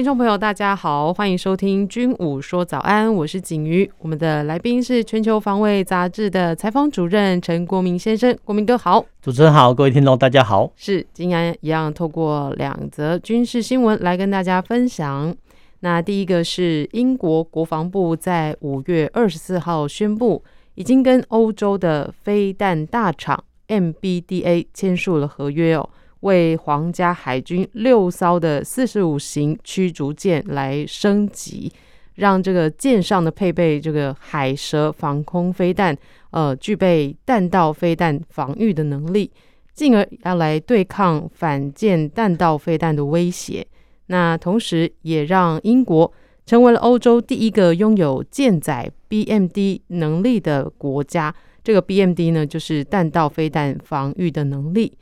听众朋友，大家好，欢迎收听《军武说早安》，我是景瑜。我们的来宾是《全球防卫杂志》的采访主任陈国铭先生，国铭哥好。主持人好，各位听众大家好。是，今天一样透过两则军事新闻来跟大家分享。那第一个是英国国防部在五月二十四号宣布，已经跟欧洲的飞弹大厂 MBDA 签署了合约哦。为皇家海军六艘的四十五型驱逐舰来升级，让这个舰上的配备这个海蛇防空飞弹，呃，具备弹道飞弹防御的能力，进而要来对抗反舰弹道飞弹的威胁。那同时也让英国成为了欧洲第一个拥有舰载 BMD 能力的国家。这个 BMD 呢，就是弹道飞弹防御的能力。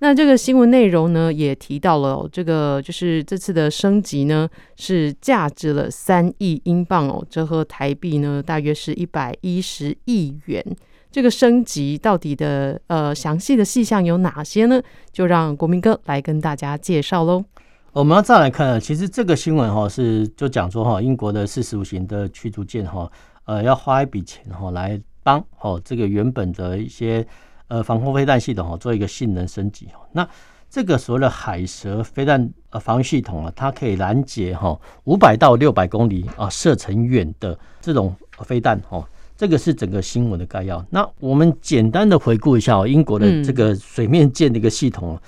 那这个新闻内容呢，也提到了、哦、这个，就是这次的升级呢，是价值了三亿英镑哦，折合台币呢，大约是一百一十亿元。这个升级到底的呃详细的细项有哪些呢？就让国民哥来跟大家介绍喽。我们要再来看，其实这个新闻哈是就讲说哈，英国的四十五型的驱逐舰哈，呃，要花一笔钱哈来帮哦这个原本的一些。呃，防空飞弹系统哦，做一个性能升级哦。那这个所谓的海蛇飞弹呃防御系统啊，它可以拦截哈五百到六百公里啊射程远的这种飞弹哦。这个是整个新闻的概要。那我们简单的回顾一下哦，英国的这个水面舰的一个系统。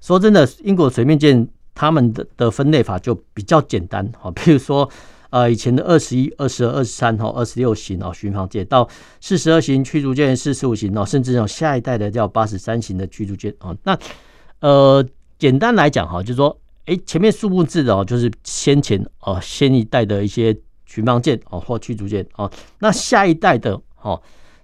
说真的，英国水面舰他们的的分类法就比较简单哈，比如说。呃，以前的二十一、二十二、二十三号、二十六型哦，巡防舰到四十二型驱逐舰、四十五型哦，甚至有下一代的叫八十三型的驱逐舰哦。那呃，简单来讲哈，就是说，哎，前面数目字的哦，就是先前哦，先一代的一些巡防舰哦或驱逐舰哦。那下一代的哦，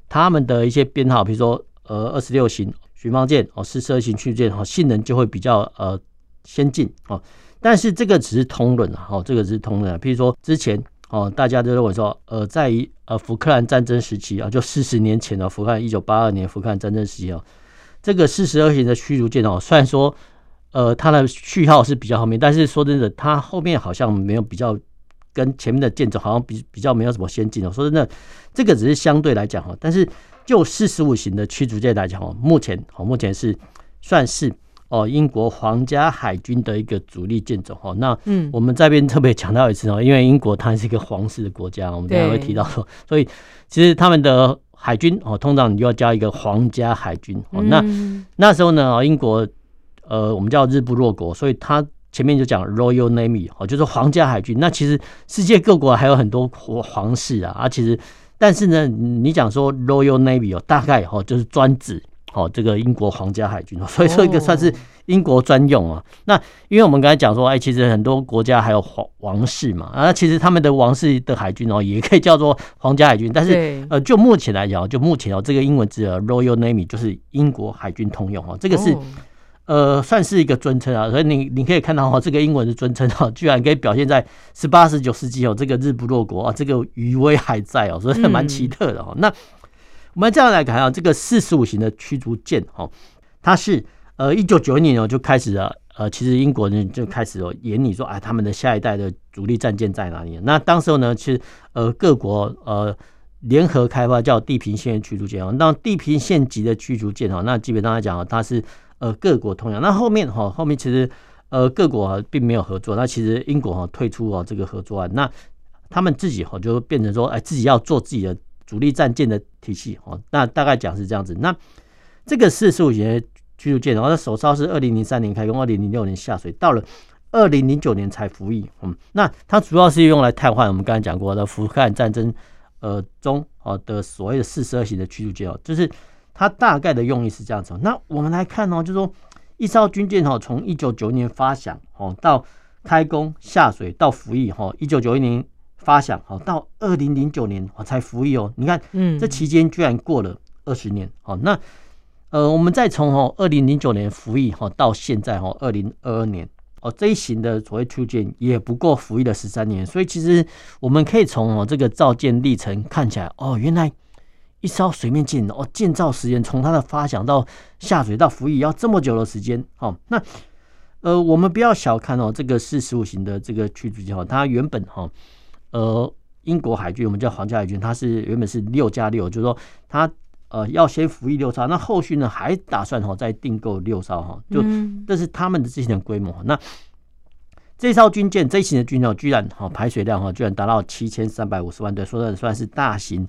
他们的一些编号，比如说呃，二十六型巡防舰哦，四十二型驱逐舰哦，性能就会比较呃先进哦。但是这个只是通论啊，哦，这个只是通论。譬如说之前哦，大家都认为说，呃，在呃福克兰战争时期啊，就四十年前的福克兰一九八二年福克兰战争时期啊，这个四十二型的驱逐舰哦，虽然说呃它的序号是比较后面，但是说真的，它后面好像没有比较跟前面的舰种好像比比较没有什么先进哦。说真的，这个只是相对来讲哈，但是就四十五型的驱逐舰来讲哦，目前哦目前是算是。哦，英国皇家海军的一个主力舰种哦，那嗯，我们这边特别强调一次哦，因为英国它是一个皇室的国家，我们等下会提到说，所以其实他们的海军哦，通常你就要加一个皇家海军哦。那那时候呢，英国呃，我们叫日不落国，所以它前面就讲 Royal Navy 哦，就是皇家海军。那其实世界各国还有很多皇室啊，啊，其实但是呢，你讲说 Royal Navy 哦，大概哦就是专指。哦，这个英国皇家海军，所以说一个算是英国专用啊。那因为我们刚才讲说，哎，其实很多国家还有皇王室嘛，啊，其实他们的王室的海军哦，也可以叫做皇家海军。但是呃，就目前来讲，就目前哦，这个英文字 Royal Navy 就是英国海军通用哦，这个是呃算是一个尊称啊。所以你你可以看到哈，这个英文的尊称哈，居然可以表现在十八、十九世纪哦，这个日不落国啊，这个余威还在哦，所以蛮奇特的哦。那我们这样来看啊，这个四十五型的驱逐舰哦，它是呃一九九一年哦就开始了，呃，其实英国人就开始哦研拟说，哎，他们的下一代的主力战舰在哪里？那当时候呢，其实呃各国呃联合开发叫地平线驱逐舰哦，那地平线级的驱逐舰哦，那基本上来讲它是呃各国通用。那后面哈后面其实呃各国并没有合作，那其实英国哈退出哦这个合作案，那他们自己哈就变成说，哎，自己要做自己的。主力战舰的体系哦，那大概讲是这样子。那这个四十五型驱逐舰，然后它首艘是二零零三年开工，二零零六年下水，到了二零零九年才服役。嗯，那它主要是用来替换我们刚才讲过的福克兰战争呃中哦的所谓的四十二型的驱逐舰哦，就是它大概的用意是这样子。那我们来看哦，就是说一艘军舰哦，从一九九一年发响哦到开工下水到服役哈，一九九一年。发想，好，到二零零九年我才服役哦。你看，嗯，这期间居然过了二十年，好，那呃，我们再从哦二零零九年服役哈到现在哈二零二二年哦这一型的所谓驱逐舰也不过服役了十三年，所以其实我们可以从哦这个造舰历程看起来哦，原来一艘水面舰哦建造时间从它的发想到下水到服役要这么久的时间，好，那。呃，我们不要小看哦，这个四十五型的这个驱逐舰哈，它原本哈，呃，英国海军我们叫皇家海军，它是原本是六加六，就是说它呃要先服役六艘，那后续呢还打算哈再订购六艘哈，就这是他们的之前的规模。那这艘军舰这一型的军舰居然哈排水量哈居然达到七千三百五十万吨，说的算是大型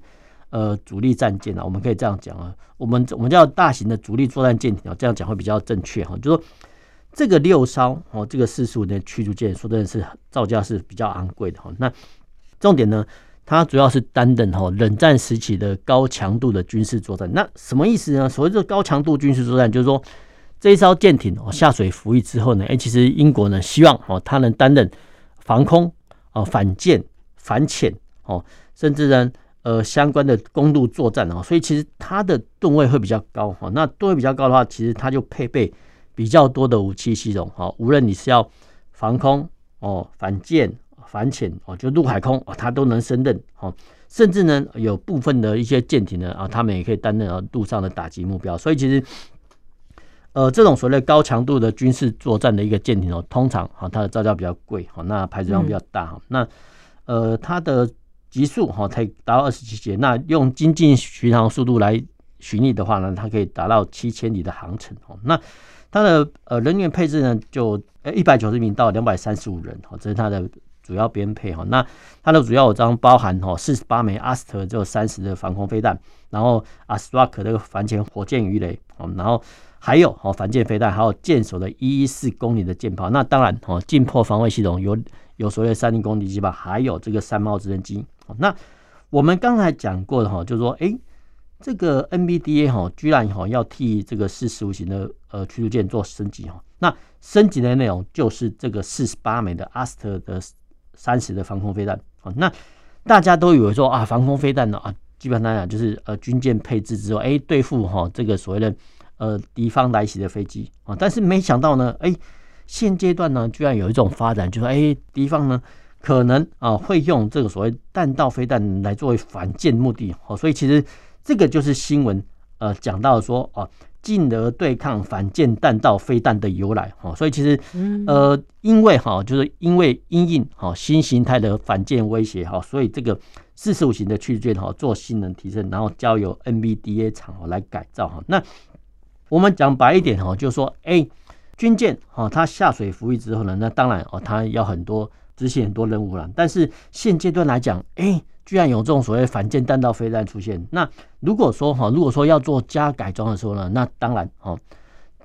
呃主力战舰啊，我们可以这样讲啊，我们我们叫大型的主力作战舰艇啊，这样讲会比较正确哈，就是说。这个六艘哦，这个四十五的驱逐舰，说真的是造价是比较昂贵的哈。那重点呢，它主要是担任哈冷战时期的高强度的军事作战。那什么意思呢？所谓这高强度军事作战，就是说这一艘舰艇哦下水服役之后呢，哎，其实英国呢希望哦它能担任防空哦反舰反潜哦，甚至呢呃相关的公路作战哦。所以其实它的吨位会比较高哈。那吨位比较高的话，其实它就配备。比较多的武器系统，哈，无论你是要防空哦、反舰、反潜哦，就陆海空哦，它都能胜任，哦，甚至呢有部分的一些舰艇呢啊，他们也可以担任啊陆上的打击目标。所以其实，呃，这种所谓高强度的军事作战的一个舰艇哦，通常哈它的造价比较贵，哈，那排水量比较大，哈，那呃它的极速哈才达到二十七节，那用精进巡航速度来巡弋的话呢，它可以达到七千里的航程，哦，那。它的呃人员配置呢，就呃一百九十名到两百三十五人，哦，这是它的主要编配哈。那它的主要武装包含哈四十八枚阿斯特就三十的防空飞弹，然后阿斯瓦克这个反潜火箭鱼雷，哦然后还有哦反舰飞弹，还有舰首的一一四公里的舰炮。那当然哈近迫防卫系统有有所谓三零攻击机吧，还有这个山猫直升机。那我们刚才讲过的哈，就是说哎。这个 NBDA 哈，居然哈要替这个四十五型的呃驱逐舰做升级哈，那升级的内容就是这个四十八枚的阿斯特的三十的防空飞弹啊，那大家都以为说啊防空飞弹呢啊，基本上来讲就是呃军舰配置之后，哎对付哈这个所谓的呃敌方来袭的飞机啊，但是没想到呢，哎现阶段呢居然有一种发展，就是哎敌方呢可能啊会用这个所谓弹道飞弹来作为反舰目的哦，所以其实。这个就是新闻，呃，讲到说哦，进而对抗反舰弹道飞弹的由来哈，所以其实，呃，因为哈，就是因为因应哈新形态的反舰威胁哈，所以这个四十五型的驱逐舰哈做性能提升，然后交由 NBDA 厂来改造哈。那我们讲白一点哈，就是说，哎，军舰哈它下水服役之后呢，那当然哦，它要很多执行很多任务了，但是现阶段来讲，哎。居然有这种所谓反舰弹道飞弹出现，那如果说哈，如果说要做加改装的时候呢，那当然哈，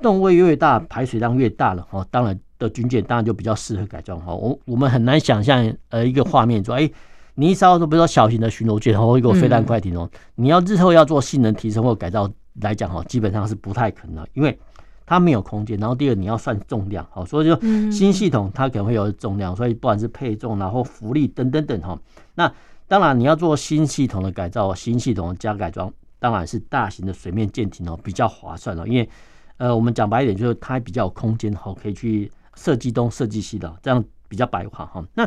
吨位越大，排水量越大了哈，当然的军舰当然就比较适合改装哈。我我们很难想象呃一个画面说，哎，你一艘说比如说小型的巡逻舰或一个飞弹快艇哦，你要日后要做性能提升或改造来讲哈，基本上是不太可能的，因为它没有空间。然后第二你要算重量，好，所以就新系统它可能会有重量，所以不管是配重然后浮力等等等哈，那。当然，你要做新系统的改造，新系统加改装，当然是大型的水面舰艇哦，比较划算了。因为，呃，我们讲白一点，就是它比较有空间哈，可以去设计东设计西的，这样比较白话哈。那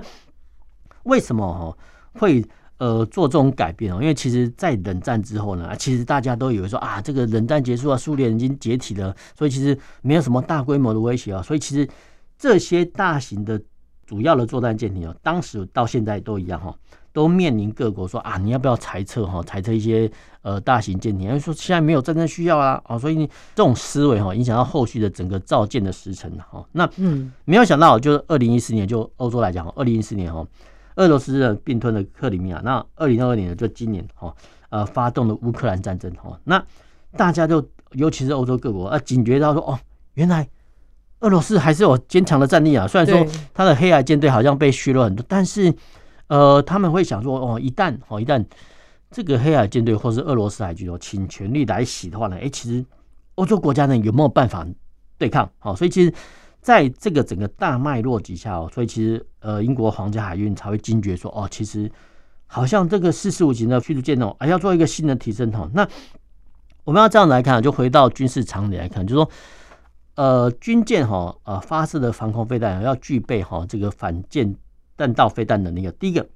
为什么哈会呃做这种改变哦？因为其实，在冷战之后呢，其实大家都以为说啊，这个冷战结束了，苏联已经解体了，所以其实没有什么大规模的威胁啊。所以其实这些大型的主要的作战舰艇哦，当时到现在都一样哈。都面临各国说啊，你要不要裁撤哈？裁撤一些呃大型舰艇，因为说现在没有战争需要啊，哦，所以你这种思维哈，影响到后续的整个造舰的时程哈。那嗯，没有想到，就是二零一四年，就欧洲来讲，二零一四年哈，俄罗斯的并吞了克里米亚，那二零二二年呢，就今年哈，呃，发动了乌克兰战争哈。那大家就尤其是欧洲各国啊，警觉到说哦，原来俄罗斯还是有坚强的战力啊。虽然说他的黑海舰队好像被削弱很多，但是。呃，他们会想说，哦，一旦哦，一旦这个黑海舰队或是俄罗斯海军哦，倾全力来袭的话呢，哎，其实欧洲国家呢有没有办法对抗？好，所以其实在这个整个大脉络底下哦，所以其实呃，英国皇家海军才会惊觉说，哦，其实好像这个四十五型的驱逐舰哦，还要做一个新的提升哦。那我们要这样来看，就回到军事常理来看，就是说，呃，军舰哈呃发射的防空飞弹要具备哈这个反舰弹道飞弹能力。第一个，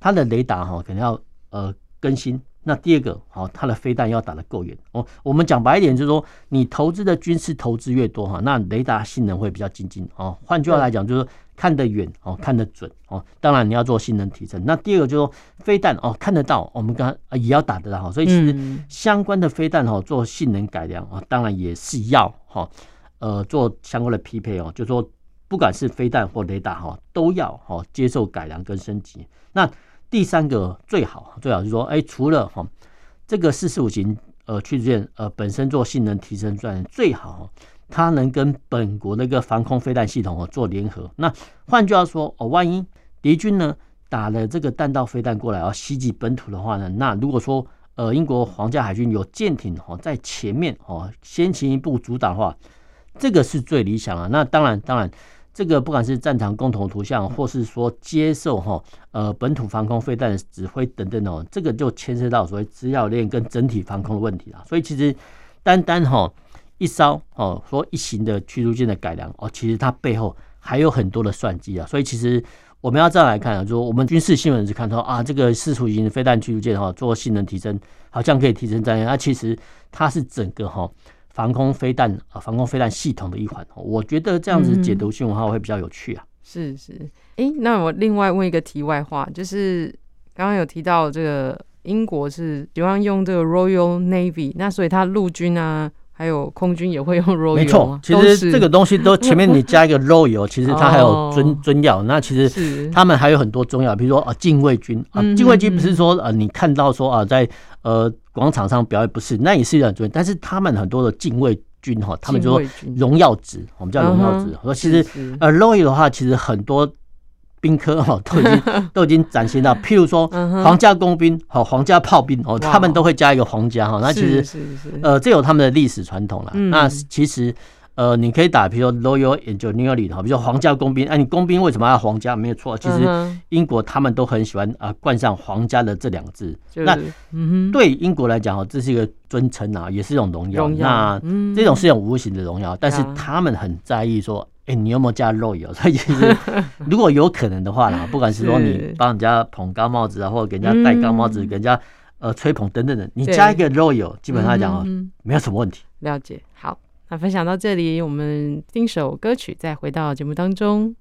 它的雷达哈可能要呃更新。那第二个，好，它的飞弹要打得够远哦。我们讲白一点，就是说，你投资的军事投资越多哈，那雷达性能会比较精进哦。换句话来讲，就是看得远哦，看得准哦。当然你要做性能提升。那第二个就是说，飞弹哦，看得到，我们刚刚也要打得到。所以其实相关的飞弹哈，做性能改良啊，当然也是要哈，呃，做相关的匹配哦。就说，不管是飞弹或雷达哈，都要哈接受改良跟升级。那第三个最好最好就是说，哎，除了哈这个四十五型呃驱逐舰呃本身做性能提升之外，最好它能跟本国的一个防空飞弹系统哦做联合。那换句话说哦，万一敌军呢打了这个弹道飞弹过来要袭击本土的话呢，那如果说呃英国皇家海军有舰艇哦在前面哦先行一步阻挡的话，这个是最理想啊。那当然当然。这个不管是战场共同图像，或是说接受哈呃本土防空飞弹指挥等等哦，这个就牵涉到所谓资料链跟整体防空的问题了。所以其实单单哈一艘哦说一型的驱逐舰的改良哦，其实它背后还有很多的算计啊。所以其实我们要这样来看啊，就我们军事新闻是看到啊这个四处型飞弹驱逐舰哈做性能提升，好像可以提升战力，那其实它是整个哈。防空飞弹啊，防空飞弹系统的一环，我觉得这样子解读新闻的话会比较有趣啊。是是，哎、欸，那我另外问一个题外话，就是刚刚有提到这个英国是喜欢用这个 Royal Navy，那所以它陆军啊。还有空军也会用 Royal，没错，其实这个东西都 前面你加一个 Royal，其实它还有尊尊要。那其实他们还有很多中药，比如说啊，禁卫军啊，禁卫军不是说呃，你看到说啊，在呃广场上表演不是，那也是一种尊，但是他们很多的禁卫军哈，他们就说荣耀值，我们叫荣耀值。说其实呃 Royal 的话，其实很多。兵科哈都已经 都已经展现到，譬如说皇家工兵好，皇家炮兵哦，他们都会加一个皇家哈。那其实呃，这有他们的历史传统了。那其实呃，你可以打，比如说 Royal Engineer 哈，比如说皇家工兵。哎，你工兵为什么要皇家？没有错，其实英国他们都很喜欢啊，冠上皇家的这两个字。那对英国来讲哈，这是一个尊称啊，也是一种荣耀。那这种是一种无形的荣耀，但是他们很在意说。哎、欸，你有没有加肉油？所以其实 如果有可能的话啦，不管是说你帮人家捧高帽子啊，或者给人家戴高帽子，给人家呃吹捧等等的，你加一个肉油，基本上来讲哦，没有什么问题。了解。好，那分享到这里，我们听首歌曲，再回到节目当中。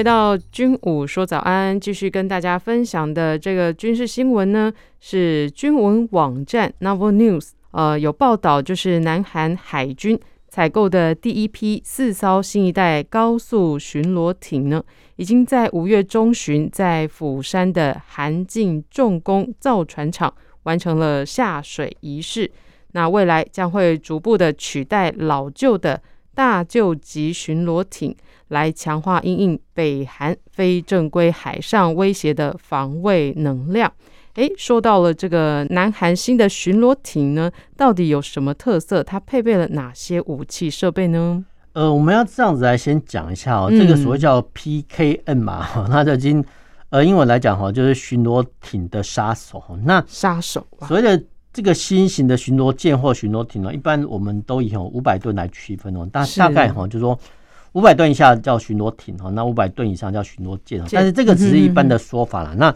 回到军武说早安，继续跟大家分享的这个军事新闻呢，是军文网站 Novel News，呃，有报道，就是南韩海军采购的第一批四艘新一代高速巡逻艇呢，已经在五月中旬在釜山的韩进重工造船厂完成了下水仪式。那未来将会逐步的取代老旧的大救急巡逻艇。来强化因应北韩非正规海上威胁的防卫能量。诶，说到了这个南韩新的巡逻艇呢，到底有什么特色？它配备了哪些武器设备呢？呃，我们要这样子来先讲一下哦，这个所谓叫 PKM 嘛，它已经呃英文来讲哈，就是巡逻艇的杀手。那杀手所谓的这个新型的巡逻舰或巡逻艇呢，一般我们都以五百吨来区分哦，大大概哈就是说。五百吨以下叫巡逻艇哈，那五百吨以上叫巡逻舰。但是这个只是一般的说法啦。那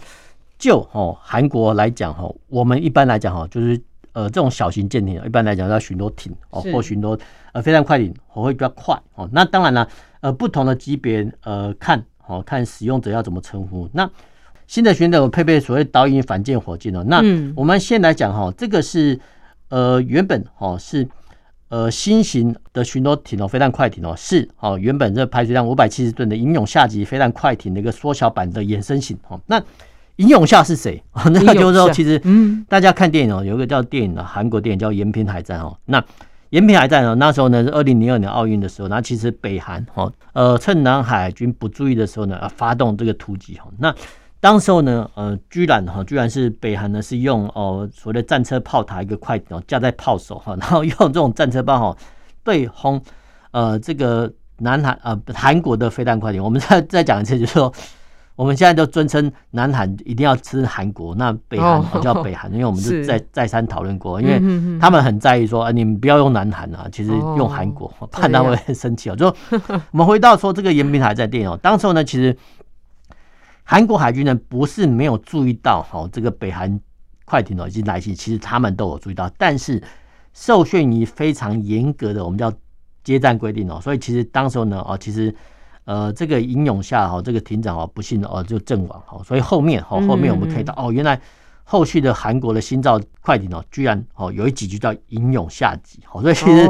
就哦韩国来讲哈，我们一般来讲哈，就是呃这种小型舰艇，一般来讲叫巡逻艇哦，或巡逻呃非常快艇，会比较快哦。那当然了，呃不同的级别呃看哦，看使用者要怎么称呼。那新的巡逻配备所谓导引反舰火箭哦，那我们先来讲哈，这个是呃原本哦是呃新型的巡逻艇哦，飞弹快艇哦是哦原本这排水量五百七十吨的英勇下级飞弹快艇的一个缩小版的衍生型哦。那英勇下是谁？那个就是说，其实嗯，大家看电影哦，有一个叫电影的韩国电影叫《延平海战》哦。那延平海战哦，那时候呢是二零零二年奥运的时候，那其实北韩哦呃趁南海军不注意的时候呢，发动这个突击哦那。当时候呢，呃，居然哈，居然是北韩呢是用哦所谓的战车炮塔一个快艇哦架在炮手哈，然后用这种战车炮哈对轰呃这个南韩呃韩国的飞弹快艇。我们再再讲一次，就是说我们现在都尊称南韩一定要吃韩国，那北韩叫北韩，因为我们就再再三讨论过，因为他们很在意说啊，你们不要用南韩啊，其实用韩国，怕他会很生气哦。就我们回到说这个延平海战电影哦，当时候呢其实。韩国海军呢，不是没有注意到，哈，这个北韩快艇哦已经来袭，其实他们都有注意到，但是受限于非常严格的我们叫接战规定哦，所以其实当时候呢，哦，其实呃这个英勇下哈，这个艇长哦不幸哦就阵亡哈，所以后面哈后面我们可以到哦，原来后续的韩国的新造快艇哦，居然哦有一集就叫英勇下级，好，所以其实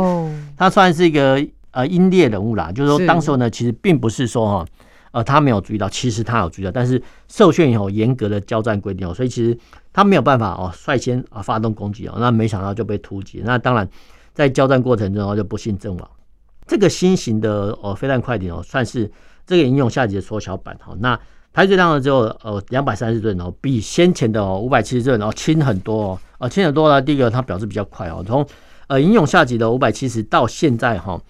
他算是一个呃英烈人物啦，就是说当时候呢，其实并不是说哈。呃，他没有注意到，其实他有注意到，但是受训以后严格的交战规定哦，所以其实他没有办法哦率先啊发动攻击哦，那没想到就被突击，那当然在交战过程中就不幸阵亡。这个新型的呃飞弹快艇哦，算是这个英勇下级的缩小版哈，那排水量呢只有呃两百三十吨哦，比先前的哦五百七十吨哦轻很多哦，呃轻很多呢。第一个它表示比较快哦，从呃英勇下级的五百七十到现在哈，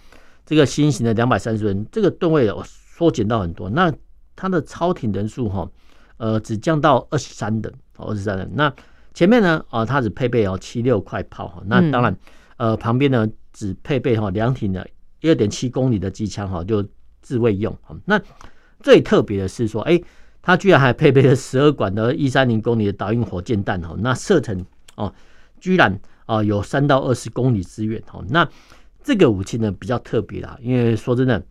这个新型的两百三十吨，这个吨位哦。缩减到很多，那它的超艇人数哈，呃，只降到二十三人，二十三人。那前面呢，啊，它只配备哦七六块炮哈，那当然，呃，旁边呢只配备哈两挺的二点七公里的机枪哈，就自卫用。那最特别的是说，哎，它居然还配备了十二管的一三零公里的导引火箭弹哈，那射程哦，居然啊有三到二十公里之远哈。那这个武器呢比较特别啦，因为说真的。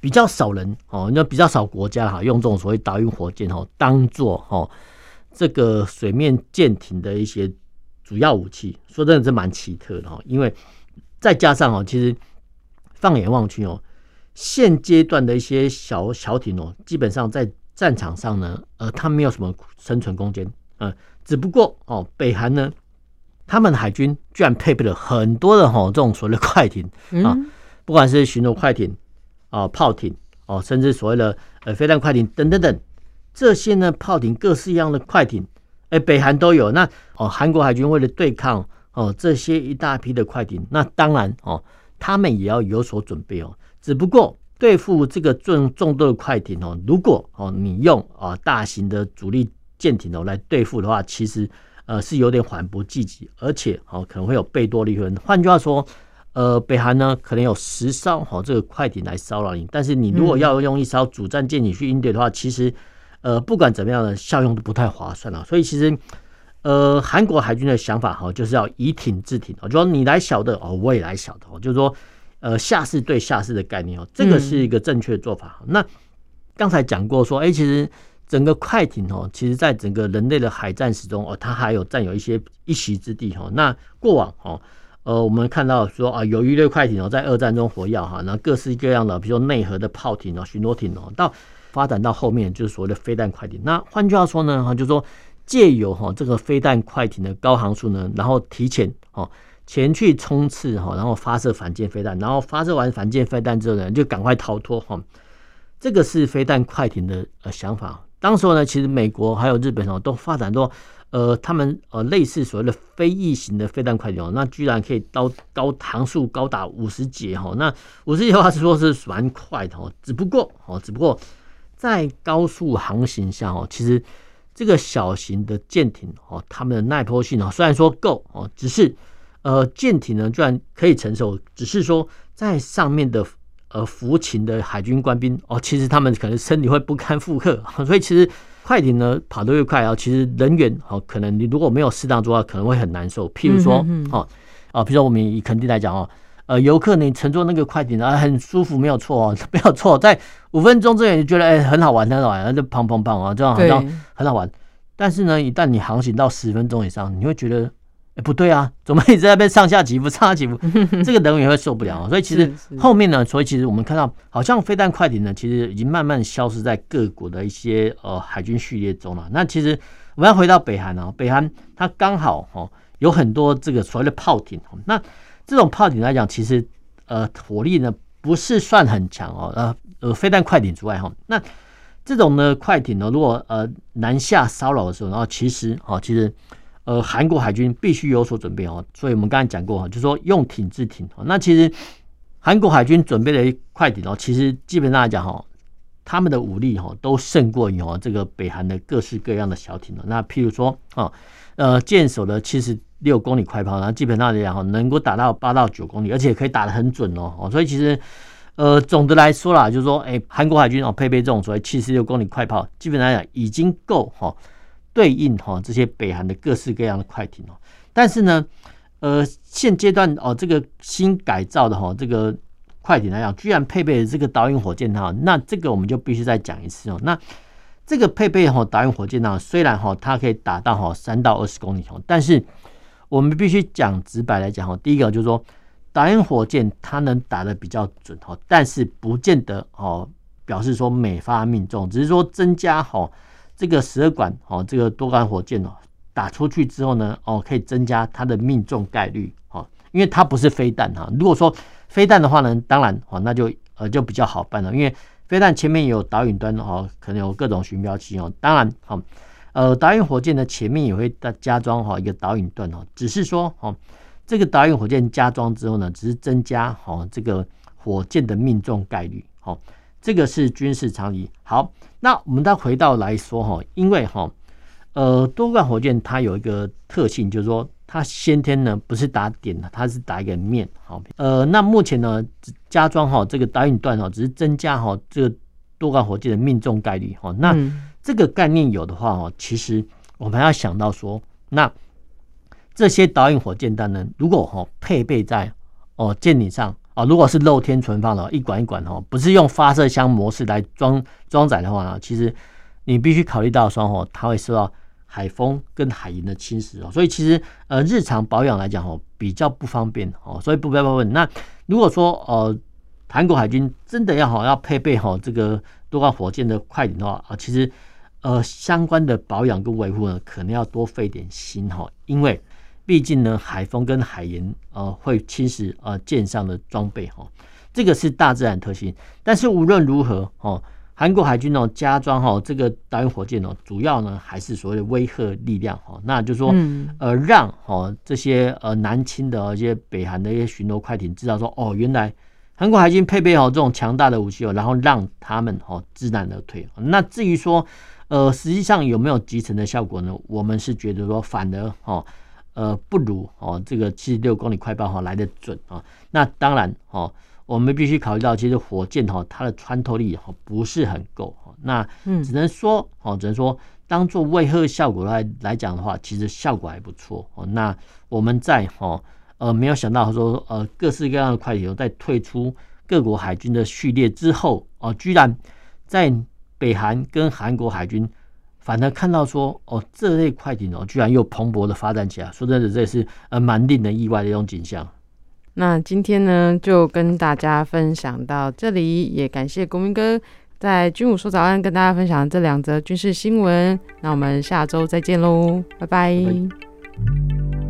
比较少人哦，那比较少国家哈，用这种所谓导引火箭哦，当做哈这个水面舰艇的一些主要武器，说真的是蛮奇特的哈。因为再加上哦，其实放眼望去哦，现阶段的一些小小艇哦，基本上在战场上呢，呃，它没有什么生存空间，呃，只不过哦，北韩呢，他们海军居然配备了很多的哈这种所谓的快艇啊，不管是巡逻快艇。啊，炮艇哦，甚至所谓的呃飞弹快艇等等等，这些呢炮艇各式一样的快艇，哎，北韩都有。那哦，韩国海军为了对抗哦这些一大批的快艇，那当然哦，他们也要有所准备哦。只不过对付这个众众多的快艇哦，如果哦你用啊大型的主力舰艇哦来对付的话，其实呃是有点缓不济急，而且哦可能会有贝多利润。换句话说。呃，北韩呢可能有十艘哈这个快艇来骚扰你，但是你如果要用一艘主战舰艇去应对的话，其实呃不管怎么样的效用都不太划算了。所以其实呃韩国海军的想法哈就是要以艇制艇，就说你来小的哦，我也来小的哦，就是说呃下士对下士的概念哦，这个是一个正确的做法。那刚才讲过说，哎，其实整个快艇哦，其实在整个人类的海战史中哦，它还有占有一些一席之地哦。那过往哦。呃，我们看到说啊，有一类快艇哦，在二战中活跃哈，那各式各样的，比如说内河的炮艇哦、巡逻艇哦，到发展到后面就是所谓的飞弹快艇。那换句话说呢，哈，就是说借由哈这个飞弹快艇的高航速呢，然后提前哦前去冲刺哈，然后发射反舰飞弹，然后发射完反舰飞弹之后呢，就赶快逃脱哈。这个是飞弹快艇的呃想法。当时候呢，其实美国还有日本哦，都发展到。呃，他们呃类似所谓的飞翼型的飞弹快艇哦，那居然可以到高航速高达五十节哈，那五十节的话是说是蛮快的哦，只不过哦，只不过在高速航行下哦，其实这个小型的舰艇哦，他们的耐波性哦，虽然说够哦，只是呃舰艇呢居然可以承受，只是说在上面的呃服勤的海军官兵哦，其实他们可能身体会不堪负荷，所以其实。快艇呢跑得越快啊，其实人员哦，可能你如果没有适当做好，可能会很难受。譬如说哦，啊，譬如说我们以垦丁来讲哦，呃游客你乘坐那个快艇啊很舒服，没有错哦，没有错，在五分钟之内你觉得哎、欸、很好玩很好玩，然后就砰砰砰啊，这样好像很好玩。但是呢，一旦你航行到十分钟以上，你会觉得。欸、不对啊，怎么一直在被上下起伏、上下起伏？这个人也会受不了。所以其实后面呢，所以其实我们看到，好像飞弹快艇呢，其实已经慢慢消失在各国的一些呃海军序列中了。那其实我们要回到北韩啊，北韩它刚好哦有很多这个所谓的炮艇。那这种炮艇来讲，其实呃火力呢不是算很强哦。呃呃，飞弹快艇之外哈，那这种呢快艇呢，如果呃南下骚扰的时候，然后其实哦其实。呃，韩国海军必须有所准备哦，所以我们刚才讲过哈，就是说用艇制艇。那其实韩国海军准备的快艇哦，其实基本上来讲哈，他们的武力哈都胜过于哦这个北韩的各式各样的小艇。那譬如说啊，呃，舰首的七十六公里快炮，然后基本上来讲哈，能够打到八到九公里，而且可以打得很准哦。所以其实呃，总的来说啦，就是说，哎，韩国海军哦配备这种所谓七十六公里快炮，基本上来讲已经够哈。对应哈这些北韩的各式各样的快艇哦，但是呢，呃，现阶段哦，这个新改造的哈这个快艇来讲，居然配备了这个导引火箭哈，那这个我们就必须再讲一次哦。那这个配备哈导引火箭呢，虽然哈它可以打到哈三到二十公里哦，但是我们必须讲直白来讲哈，第一个就是说导引火箭它能打的比较准哈，但是不见得哦表示说每发命中，只是说增加哈。这个十二管哦，这个多管火箭哦，打出去之后呢，哦，可以增加它的命中概率哦，因为它不是飞弹哈。如果说飞弹的话呢，当然哦，那就呃就比较好办了，因为飞弹前面有导引端哦，可能有各种寻标器哦。当然哦，呃，导引火箭的前面也会加装哈一个导引段哦，只是说哦，这个导引火箭加装之后呢，只是增加哦这个火箭的命中概率哦。这个是军事常理。好，那我们再回到来说哈，因为哈，呃，多管火箭它有一个特性，就是说它先天呢不是打点的，它是打一个面。好，呃，那目前呢加装哈这个导引段哈，只是增加哈这个多管火箭的命中概率哈。那这个概念有的话哦，其实我们要想到说，那这些导引火箭弹呢，如果哈配备在哦舰艇上。啊，如果是露天存放的，一管一管哦，不是用发射箱模式来装装载的话呢，其实你必须考虑到说哦，它会受到海风跟海盐的侵蚀哦，所以其实呃日常保养来讲哦比较不方便哦，所以不不不问。那如果说呃韩国海军真的要好要配备好这个多管火箭的快艇的话啊，其实呃相关的保养跟维护呢，可能要多费点心哈，因为。毕竟呢，海风跟海盐呃会侵蚀呃舰上的装备哈，这个是大自然特性。但是无论如何哦，韩国海军哦加装哈这个导引火箭哦，主要呢还是所谓的威慑力量哈，那就是说呃让哦这些呃南侵的一些北韩的一些巡逻快艇知道说哦，原来韩国海军配备好这种强大的武器哦，然后让他们哦知难而退。那至于说呃实际上有没有集成的效果呢？我们是觉得说反而哦。呃，不如哦，这个七十六公里快报哈来的准啊。那当然哦，我们必须考虑到，其实火箭哈它的穿透力哈不是很够。那只能说哦，只能说当做威慑效果来来讲的话，其实效果还不错哦。那我们在哦呃没有想到说呃各式各样的快艇在退出各国海军的序列之后哦，居然在北韩跟韩国海军。反而看到说哦，这类快艇哦，居然又蓬勃的发展起来。说真的，这也是呃蛮令人意外的一种景象。那今天呢，就跟大家分享到这里，也感谢国民哥在军武说早安跟大家分享这两则军事新闻。那我们下周再见喽，拜拜。拜拜。